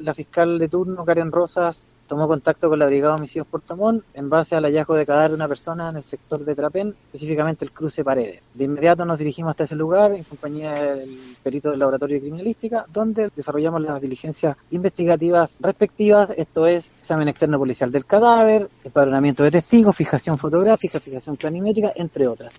la fiscal de turno, Karen Rosas, tomó contacto con la Brigada de Homicidios Puerto Montt en base al hallazgo de cadáver de una persona en el sector de Trapén, específicamente el cruce Paredes. De inmediato nos dirigimos hasta ese lugar en compañía del perito del Laboratorio de Criminalística, donde desarrollamos las diligencias investigativas respectivas, esto es examen externo policial del cadáver, empadronamiento de testigos, fijación fotográfica, fijación planimétrica, entre otras.